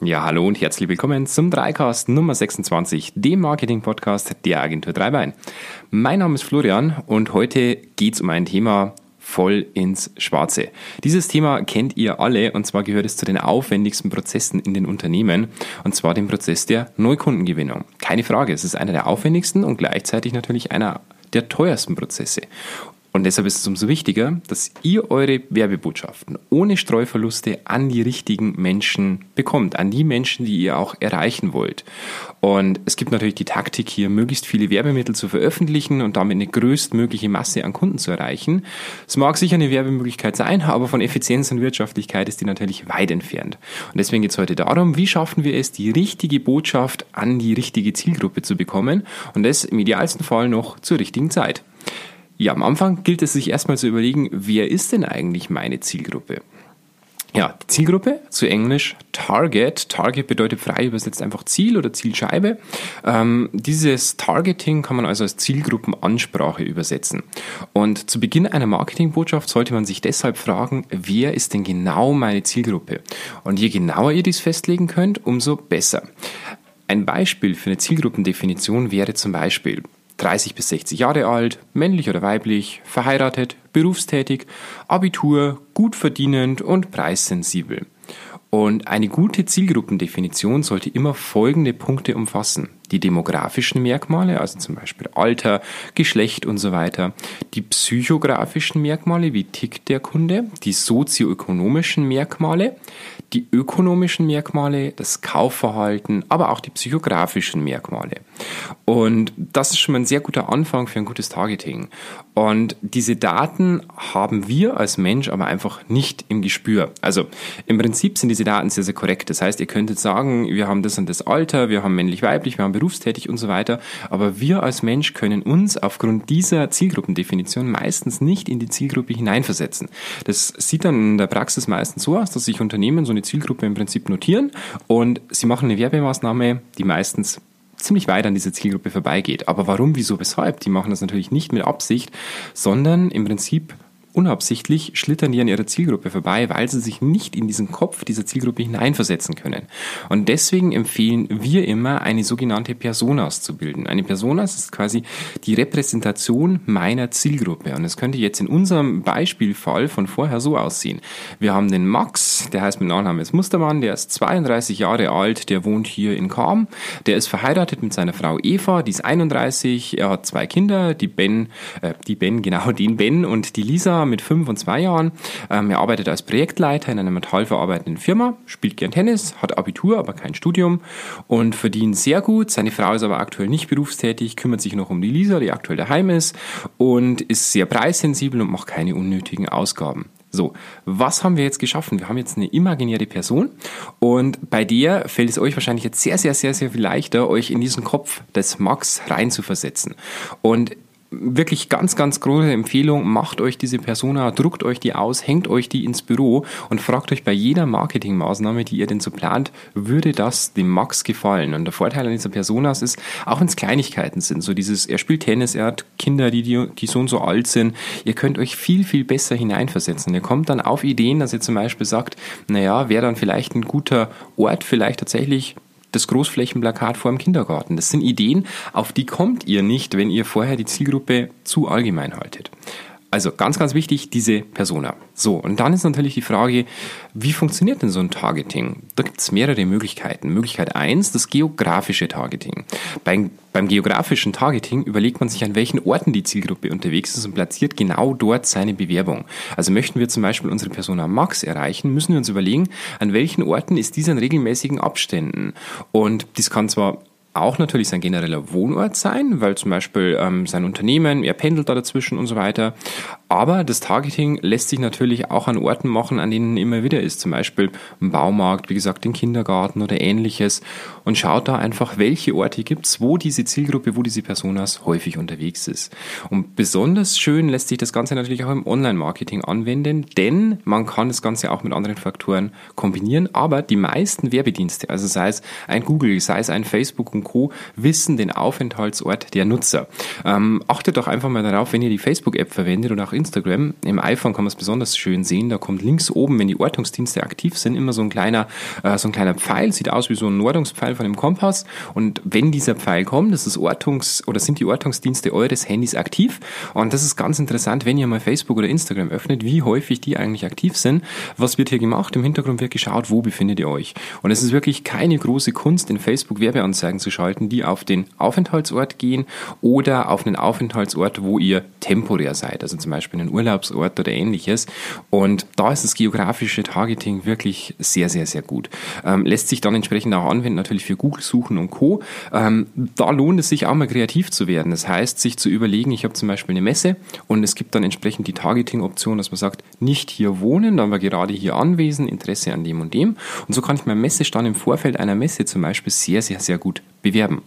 Ja, hallo und herzlich willkommen zum Dreicast Nummer 26, dem Marketing-Podcast der Agentur Dreibein. Mein Name ist Florian und heute geht es um ein Thema voll ins Schwarze. Dieses Thema kennt ihr alle und zwar gehört es zu den aufwendigsten Prozessen in den Unternehmen und zwar dem Prozess der Neukundengewinnung. Keine Frage, es ist einer der aufwendigsten und gleichzeitig natürlich einer der teuersten Prozesse. Und deshalb ist es umso wichtiger, dass ihr eure Werbebotschaften ohne Streuverluste an die richtigen Menschen bekommt, an die Menschen, die ihr auch erreichen wollt. Und es gibt natürlich die Taktik hier, möglichst viele Werbemittel zu veröffentlichen und damit eine größtmögliche Masse an Kunden zu erreichen. Es mag sicher eine Werbemöglichkeit sein, aber von Effizienz und Wirtschaftlichkeit ist die natürlich weit entfernt. Und deswegen geht es heute darum, wie schaffen wir es, die richtige Botschaft an die richtige Zielgruppe zu bekommen und das im idealsten Fall noch zur richtigen Zeit. Ja, am Anfang gilt es sich erstmal zu überlegen, wer ist denn eigentlich meine Zielgruppe? Ja, die Zielgruppe, zu Englisch Target. Target bedeutet frei übersetzt einfach Ziel oder Zielscheibe. Ähm, dieses Targeting kann man also als Zielgruppenansprache übersetzen. Und zu Beginn einer Marketingbotschaft sollte man sich deshalb fragen, wer ist denn genau meine Zielgruppe? Und je genauer ihr dies festlegen könnt, umso besser. Ein Beispiel für eine Zielgruppendefinition wäre zum Beispiel 30 bis 60 Jahre alt, männlich oder weiblich, verheiratet, berufstätig, Abitur, gut verdienend und preissensibel. Und eine gute Zielgruppendefinition sollte immer folgende Punkte umfassen. Die demografischen Merkmale, also zum Beispiel Alter, Geschlecht und so weiter. Die psychografischen Merkmale, wie tickt der Kunde. Die sozioökonomischen Merkmale. Die ökonomischen Merkmale, das Kaufverhalten, aber auch die psychografischen Merkmale. Und das ist schon mal ein sehr guter Anfang für ein gutes Targeting. Und diese Daten haben wir als Mensch aber einfach nicht im Gespür. Also im Prinzip sind diese Daten sehr, sehr korrekt. Das heißt, ihr könntet sagen, wir haben das und das Alter, wir haben männlich-weiblich, wir haben berufstätig und so weiter. Aber wir als Mensch können uns aufgrund dieser Zielgruppendefinition meistens nicht in die Zielgruppe hineinversetzen. Das sieht dann in der Praxis meistens so aus, dass sich Unternehmen so eine Zielgruppe im Prinzip notieren und sie machen eine Werbemaßnahme, die meistens ziemlich weit an dieser Zielgruppe vorbeigeht. Aber warum, wieso, weshalb? Die machen das natürlich nicht mit Absicht, sondern im Prinzip unabsichtlich schlittern die an ihrer Zielgruppe vorbei, weil sie sich nicht in diesen Kopf dieser Zielgruppe hineinversetzen können. Und deswegen empfehlen wir immer, eine sogenannte Personas zu bilden. Eine Personas ist quasi die Repräsentation meiner Zielgruppe. Und es könnte jetzt in unserem Beispielfall von vorher so aussehen. Wir haben den Max, der heißt mit Nachnamen ist Mustermann, der ist 32 Jahre alt, der wohnt hier in Kam, der ist verheiratet mit seiner Frau Eva, die ist 31, er hat zwei Kinder, die Ben, äh, die Ben, genau, den Ben und die Lisa mit fünf und zwei Jahren. Ähm, er arbeitet als Projektleiter in einer metallverarbeitenden Firma, spielt gern Tennis, hat Abitur, aber kein Studium und verdient sehr gut. Seine Frau ist aber aktuell nicht berufstätig, kümmert sich noch um die Lisa, die aktuell daheim ist und ist sehr preissensibel und macht keine unnötigen Ausgaben. So, was haben wir jetzt geschaffen? Wir haben jetzt eine imaginäre Person und bei der fällt es euch wahrscheinlich jetzt sehr, sehr, sehr, sehr viel leichter, euch in diesen Kopf des Max reinzuversetzen. Und wirklich ganz, ganz große Empfehlung, macht euch diese Persona, druckt euch die aus, hängt euch die ins Büro und fragt euch bei jeder Marketingmaßnahme, die ihr denn so plant, würde das dem Max gefallen? Und der Vorteil an dieser Personas ist, auch wenn es Kleinigkeiten sind, so dieses, er spielt Tennis, er hat Kinder, die, die, die so und so alt sind, ihr könnt euch viel, viel besser hineinversetzen. Ihr kommt dann auf Ideen, dass ihr zum Beispiel sagt, naja, wäre dann vielleicht ein guter Ort, vielleicht tatsächlich das Großflächenplakat vor dem Kindergarten. Das sind Ideen, auf die kommt ihr nicht, wenn ihr vorher die Zielgruppe zu allgemein haltet. Also ganz, ganz wichtig, diese Persona. So, und dann ist natürlich die Frage, wie funktioniert denn so ein Targeting? Da gibt es mehrere Möglichkeiten. Möglichkeit eins, das geografische Targeting. Beim, beim geografischen Targeting überlegt man sich, an welchen Orten die Zielgruppe unterwegs ist und platziert genau dort seine Bewerbung. Also möchten wir zum Beispiel unsere Persona Max erreichen, müssen wir uns überlegen, an welchen Orten ist dieser in regelmäßigen Abständen. Und das kann zwar auch natürlich sein genereller Wohnort sein, weil zum Beispiel ähm, sein Unternehmen, er pendelt da dazwischen und so weiter. Aber das Targeting lässt sich natürlich auch an Orten machen, an denen immer wieder ist. Zum Beispiel im Baumarkt, wie gesagt, den Kindergarten oder ähnliches. Und schaut da einfach, welche Orte gibt's, wo diese Zielgruppe, wo diese Personas häufig unterwegs ist. Und besonders schön lässt sich das Ganze natürlich auch im Online-Marketing anwenden, denn man kann das Ganze auch mit anderen Faktoren kombinieren. Aber die meisten Werbedienste, also sei es ein Google, sei es ein Facebook und Co., wissen den Aufenthaltsort der Nutzer. Ähm, achtet doch einfach mal darauf, wenn ihr die Facebook-App verwendet oder auch Instagram. Im iPhone kann man es besonders schön sehen. Da kommt links oben, wenn die Ortungsdienste aktiv sind, immer so ein kleiner, äh, so ein kleiner Pfeil. Sieht aus wie so ein Ortungspfeil von dem Kompass. Und wenn dieser Pfeil kommt, das ist Ortungs- oder sind die Ortungsdienste eures Handys aktiv. Und das ist ganz interessant, wenn ihr mal Facebook oder Instagram öffnet, wie häufig die eigentlich aktiv sind. Was wird hier gemacht? Im Hintergrund wird geschaut, wo befindet ihr euch. Und es ist wirklich keine große Kunst, in Facebook Werbeanzeigen zu schalten, die auf den Aufenthaltsort gehen oder auf einen Aufenthaltsort, wo ihr temporär seid, also zum Beispiel einen Urlaubsort oder ähnliches. Und da ist das geografische Targeting wirklich sehr, sehr, sehr gut. Ähm, lässt sich dann entsprechend auch anwenden, natürlich für Google-Suchen und Co. Ähm, da lohnt es sich auch mal kreativ zu werden. Das heißt, sich zu überlegen, ich habe zum Beispiel eine Messe und es gibt dann entsprechend die Targeting-Option, dass man sagt, nicht hier wohnen, aber gerade hier anwesend, Interesse an dem und dem. Und so kann ich meinen Messestand im Vorfeld einer Messe zum Beispiel sehr, sehr, sehr gut bewerben.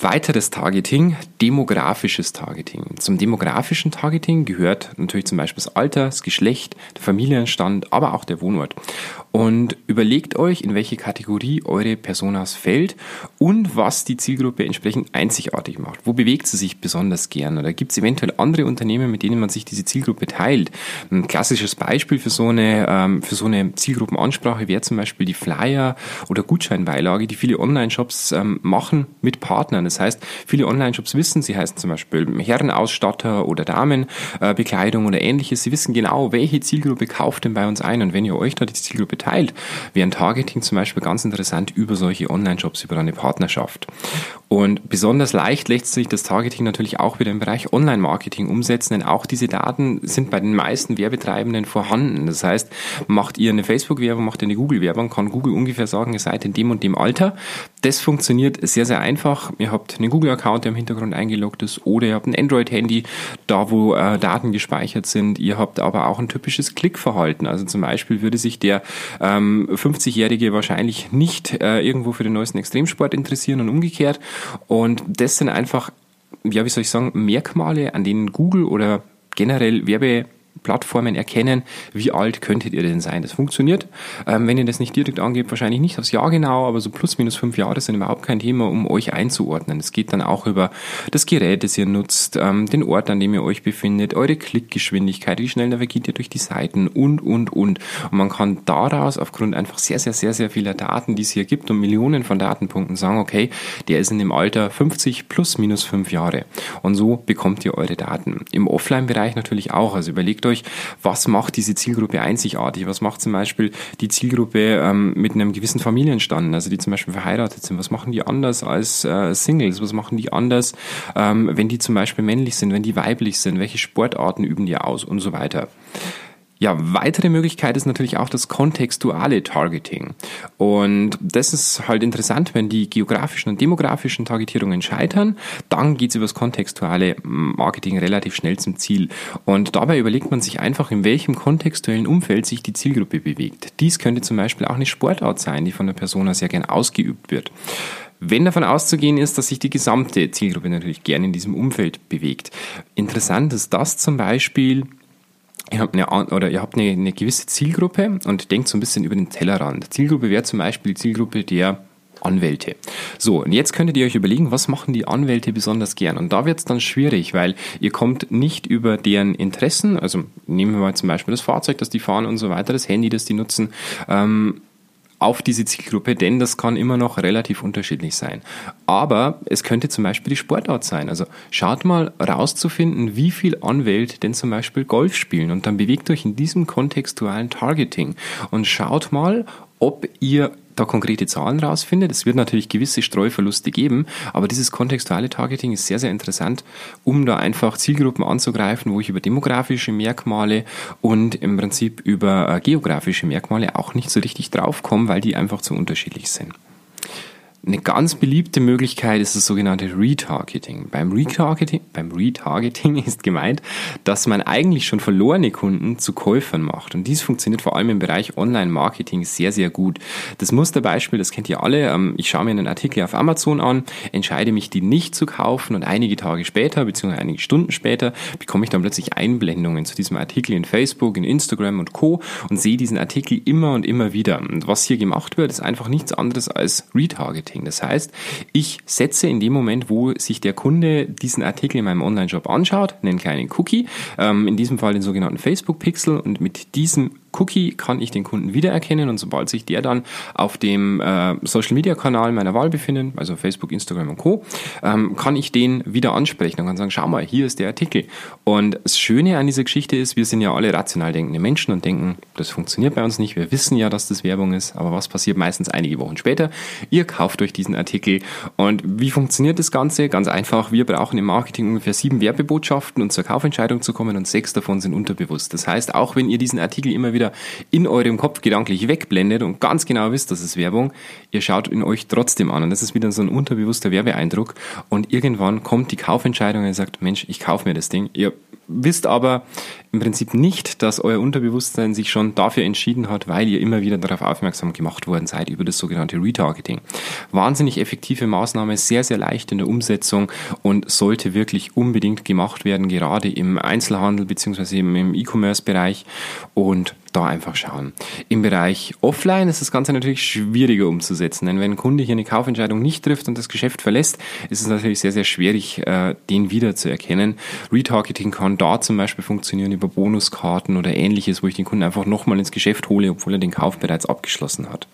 Weiteres Targeting, demografisches Targeting. Zum demografischen Targeting gehört natürlich zum Beispiel das Alter, das Geschlecht, der Familienstand, aber auch der Wohnort. Und überlegt euch, in welche Kategorie eure Personas fällt und was die Zielgruppe entsprechend einzigartig macht. Wo bewegt sie sich besonders gern? Oder gibt es eventuell andere Unternehmen, mit denen man sich diese Zielgruppe teilt? Ein klassisches Beispiel für so eine, ähm, für so eine Zielgruppenansprache wäre zum Beispiel die Flyer oder Gutscheinbeilage, die viele Online-Shops ähm, machen mit Partnern. Das heißt, viele Online-Shops wissen, sie heißen zum Beispiel Herrenausstatter oder Damenbekleidung oder ähnliches. Sie wissen genau, welche Zielgruppe kauft denn bei uns ein. Und wenn ihr euch da die Zielgruppe teilt, wäre ein Targeting zum Beispiel ganz interessant über solche Online-Shops, über eine Partnerschaft. Und besonders leicht lässt sich das Targeting natürlich auch wieder im Bereich Online-Marketing umsetzen, denn auch diese Daten sind bei den meisten Werbetreibenden vorhanden. Das heißt, macht ihr eine Facebook-Werbung, macht ihr eine Google-Werbung, kann Google ungefähr sagen, ihr seid in dem und dem Alter. Das funktioniert sehr, sehr einfach. Ihr habt einen Google-Account, der im Hintergrund eingeloggt ist, oder ihr habt ein Android-Handy, da wo äh, Daten gespeichert sind. Ihr habt aber auch ein typisches Klickverhalten. Also zum Beispiel würde sich der ähm, 50-Jährige wahrscheinlich nicht äh, irgendwo für den neuesten Extremsport interessieren und umgekehrt. Und das sind einfach, ja, wie soll ich sagen, Merkmale, an denen Google oder generell Werbe Plattformen erkennen, wie alt könntet ihr denn sein. Das funktioniert. Ähm, wenn ihr das nicht direkt angebt, wahrscheinlich nicht aufs Jahr genau, aber so plus minus fünf Jahre sind überhaupt kein Thema, um euch einzuordnen. Es geht dann auch über das Gerät, das ihr nutzt, ähm, den Ort, an dem ihr euch befindet, eure Klickgeschwindigkeit, wie schnell navigiert ihr durch die Seiten und, und, und. Und man kann daraus aufgrund einfach sehr, sehr, sehr, sehr vieler Daten, die es hier gibt und Millionen von Datenpunkten sagen, okay, der ist in dem Alter 50 plus minus fünf Jahre. Und so bekommt ihr eure Daten. Im Offline-Bereich natürlich auch. Also überlegt euch, was macht diese Zielgruppe einzigartig? Was macht zum Beispiel die Zielgruppe ähm, mit einem gewissen Familienstand, also die zum Beispiel verheiratet sind? Was machen die anders als äh, Singles? Was machen die anders, ähm, wenn die zum Beispiel männlich sind, wenn die weiblich sind? Welche Sportarten üben die aus und so weiter? Ja, weitere Möglichkeit ist natürlich auch das kontextuale Targeting. Und das ist halt interessant, wenn die geografischen und demografischen Targetierungen scheitern, dann geht's über das kontextuale Marketing relativ schnell zum Ziel. Und dabei überlegt man sich einfach, in welchem kontextuellen Umfeld sich die Zielgruppe bewegt. Dies könnte zum Beispiel auch eine Sportart sein, die von der Persona sehr gern ausgeübt wird. Wenn davon auszugehen ist, dass sich die gesamte Zielgruppe natürlich gern in diesem Umfeld bewegt. Interessant ist das zum Beispiel, ihr habt eine, oder ihr habt eine, eine gewisse Zielgruppe und denkt so ein bisschen über den Tellerrand. Zielgruppe wäre zum Beispiel die Zielgruppe der Anwälte. So, und jetzt könntet ihr euch überlegen, was machen die Anwälte besonders gern? Und da wird es dann schwierig, weil ihr kommt nicht über deren Interessen, also nehmen wir mal zum Beispiel das Fahrzeug, das die fahren und so weiter, das Handy, das die nutzen, ähm, auf diese Zielgruppe, denn das kann immer noch relativ unterschiedlich sein. Aber es könnte zum Beispiel die Sportart sein. Also schaut mal rauszufinden, wie viel Anwälte denn zum Beispiel Golf spielen und dann bewegt euch in diesem kontextualen Targeting und schaut mal, ob ihr da konkrete Zahlen rausfindet. Es wird natürlich gewisse Streuverluste geben, aber dieses kontextuelle Targeting ist sehr, sehr interessant, um da einfach Zielgruppen anzugreifen, wo ich über demografische Merkmale und im Prinzip über äh, geografische Merkmale auch nicht so richtig draufkomme, weil die einfach zu unterschiedlich sind. Eine ganz beliebte Möglichkeit ist das sogenannte Retargeting. Beim Retargeting, beim Retargeting ist gemeint, dass man eigentlich schon verlorene Kunden zu Käufern macht. Und dies funktioniert vor allem im Bereich Online-Marketing sehr, sehr gut. Das Musterbeispiel, das kennt ihr alle. Ähm, ich schaue mir einen Artikel auf Amazon an, entscheide mich, die nicht zu kaufen und einige Tage später, beziehungsweise einige Stunden später, bekomme ich dann plötzlich Einblendungen zu diesem Artikel in Facebook, in Instagram und Co. und sehe diesen Artikel immer und immer wieder. Und was hier gemacht wird, ist einfach nichts anderes als Retargeting. Retargeting. Das heißt, ich setze in dem Moment, wo sich der Kunde diesen Artikel in meinem Online-Shop anschaut, einen kleinen Cookie, ähm, in diesem Fall den sogenannten Facebook-Pixel und mit diesem Cookie kann ich den Kunden wiedererkennen und sobald sich der dann auf dem äh, Social Media Kanal meiner Wahl befindet, also Facebook, Instagram und Co., ähm, kann ich den wieder ansprechen und kann sagen, schau mal, hier ist der Artikel. Und das Schöne an dieser Geschichte ist, wir sind ja alle rational denkende Menschen und denken, das funktioniert bei uns nicht. Wir wissen ja, dass das Werbung ist, aber was passiert meistens einige Wochen später? Ihr kauft euch diesen Artikel. Und wie funktioniert das Ganze? Ganz einfach, wir brauchen im Marketing ungefähr sieben Werbebotschaften, um zur Kaufentscheidung zu kommen und sechs davon sind unterbewusst. Das heißt, auch wenn ihr diesen Artikel immer wieder in eurem Kopf gedanklich wegblendet und ganz genau wisst, das ist Werbung, ihr schaut ihn euch trotzdem an und das ist wieder so ein unterbewusster Werbeeindruck und irgendwann kommt die Kaufentscheidung und ihr sagt, Mensch, ich kaufe mir das Ding. Ihr wisst aber im Prinzip nicht, dass euer Unterbewusstsein sich schon dafür entschieden hat, weil ihr immer wieder darauf aufmerksam gemacht worden seid über das sogenannte Retargeting. Wahnsinnig effektive Maßnahme, sehr, sehr leicht in der Umsetzung und sollte wirklich unbedingt gemacht werden, gerade im Einzelhandel bzw. im E-Commerce-Bereich und da einfach schauen. Im Bereich Offline ist das Ganze natürlich schwieriger umzusetzen, denn wenn ein Kunde hier eine Kaufentscheidung nicht trifft und das Geschäft verlässt, ist es natürlich sehr, sehr schwierig, äh, den wieder zu erkennen. Retargeting kann da zum Beispiel funktionieren über Bonuskarten oder ähnliches, wo ich den Kunden einfach nochmal ins Geschäft hole, obwohl er den Kauf bereits abgeschlossen hat.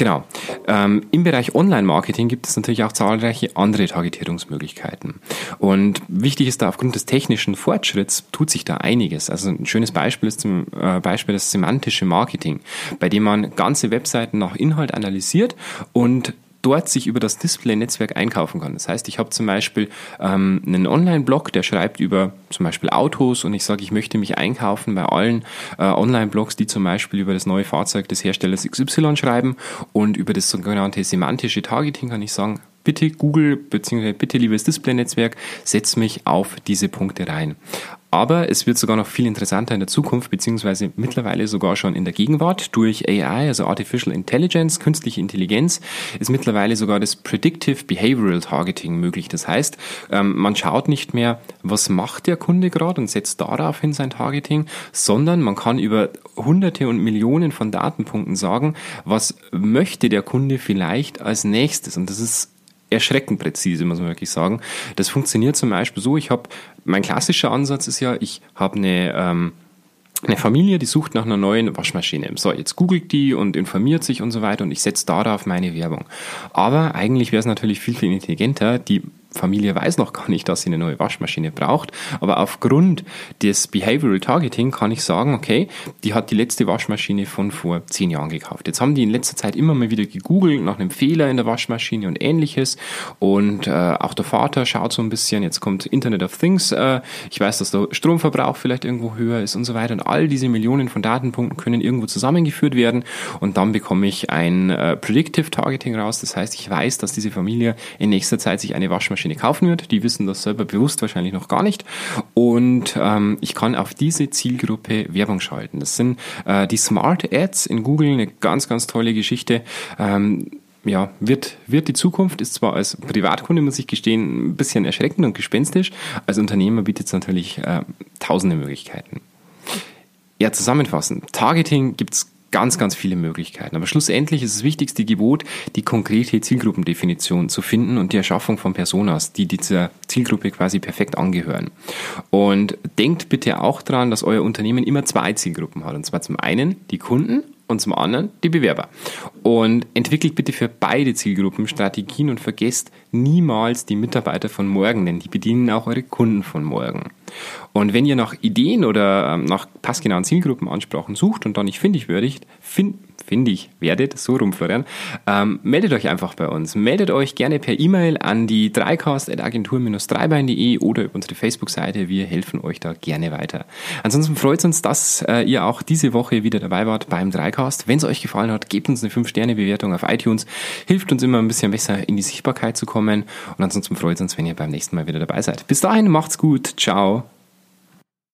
Genau. Ähm, Im Bereich Online-Marketing gibt es natürlich auch zahlreiche andere Targetierungsmöglichkeiten. Und wichtig ist da, aufgrund des technischen Fortschritts tut sich da einiges. Also ein schönes Beispiel ist zum äh, Beispiel das semantische Marketing, bei dem man ganze Webseiten nach Inhalt analysiert und dort sich über das Display-Netzwerk einkaufen kann. Das heißt, ich habe zum Beispiel ähm, einen Online-Blog, der schreibt über zum Beispiel Autos und ich sage, ich möchte mich einkaufen bei allen äh, Online-Blogs, die zum Beispiel über das neue Fahrzeug des Herstellers XY schreiben und über das sogenannte semantische Targeting kann ich sagen, bitte Google bzw. bitte liebes Display-Netzwerk, setz mich auf diese Punkte rein. Aber es wird sogar noch viel interessanter in der Zukunft, beziehungsweise mittlerweile sogar schon in der Gegenwart. Durch AI, also Artificial Intelligence, künstliche Intelligenz, ist mittlerweile sogar das Predictive Behavioral Targeting möglich. Das heißt, ähm, man schaut nicht mehr, was macht der Kunde gerade und setzt daraufhin sein Targeting, sondern man kann über hunderte und Millionen von Datenpunkten sagen, was möchte der Kunde vielleicht als nächstes. Und das ist erschreckend präzise, muss man wirklich sagen. Das funktioniert zum Beispiel so, ich habe, mein klassischer Ansatz ist ja, ich habe eine, ähm, eine Familie, die sucht nach einer neuen Waschmaschine. So, jetzt googelt die und informiert sich und so weiter und ich setze darauf meine Werbung. Aber eigentlich wäre es natürlich viel, viel intelligenter, die Familie weiß noch gar nicht, dass sie eine neue Waschmaschine braucht, aber aufgrund des Behavioral Targeting kann ich sagen, okay, die hat die letzte Waschmaschine von vor zehn Jahren gekauft. Jetzt haben die in letzter Zeit immer mal wieder gegoogelt nach einem Fehler in der Waschmaschine und ähnliches. Und äh, auch der Vater schaut so ein bisschen, jetzt kommt Internet of Things, äh, ich weiß, dass der Stromverbrauch vielleicht irgendwo höher ist und so weiter. Und all diese Millionen von Datenpunkten können irgendwo zusammengeführt werden. Und dann bekomme ich ein äh, Predictive Targeting raus, das heißt, ich weiß, dass diese Familie in nächster Zeit sich eine Waschmaschine Waschmaschine kaufen wird. Die wissen das selber bewusst wahrscheinlich noch gar nicht. Und ähm, ich kann auf diese Zielgruppe Werbung schalten. Das sind äh, die Smart Ads in Google, eine ganz, ganz tolle Geschichte. Ähm, ja, wird, wird die Zukunft, ist zwar als Privatkunde, muss ich gestehen, ein bisschen erschreckend und gespenstisch. Als Unternehmer bietet es natürlich äh, tausende Möglichkeiten. Ja, zusammenfassend. Targeting gibt es ganz, ganz viele Möglichkeiten. Aber schlussendlich ist das wichtigste Gebot, die konkrete Zielgruppendefinition zu finden und die Erschaffung von Personas, die dieser Zielgruppe quasi perfekt angehören. Und denkt bitte auch daran, dass euer Unternehmen immer zwei Zielgruppen hat. Und zwar zum einen die Kunden und zum anderen die Bewerber. Und entwickelt bitte für beide Zielgruppen Strategien und vergesst niemals die Mitarbeiter von morgen, denn die bedienen auch eure Kunden von morgen. Und wenn ihr nach Ideen oder ähm, nach passgenauen Zielgruppenansprachen sucht und da nicht findig würdigt, find, findig werdet, so rum, Florian, ähm, meldet euch einfach bei uns. Meldet euch gerne per E-Mail an die dreicast.agentur-dreibein.de oder über unsere Facebook-Seite. Wir helfen euch da gerne weiter. Ansonsten freut es uns, dass äh, ihr auch diese Woche wieder dabei wart beim Dreicast. Wenn es euch gefallen hat, gebt uns eine 5-Sterne-Bewertung auf iTunes. Hilft uns immer ein bisschen besser in die Sichtbarkeit zu kommen. Und ansonsten freut es uns, wenn ihr beim nächsten Mal wieder dabei seid. Bis dahin, macht's gut. Ciao.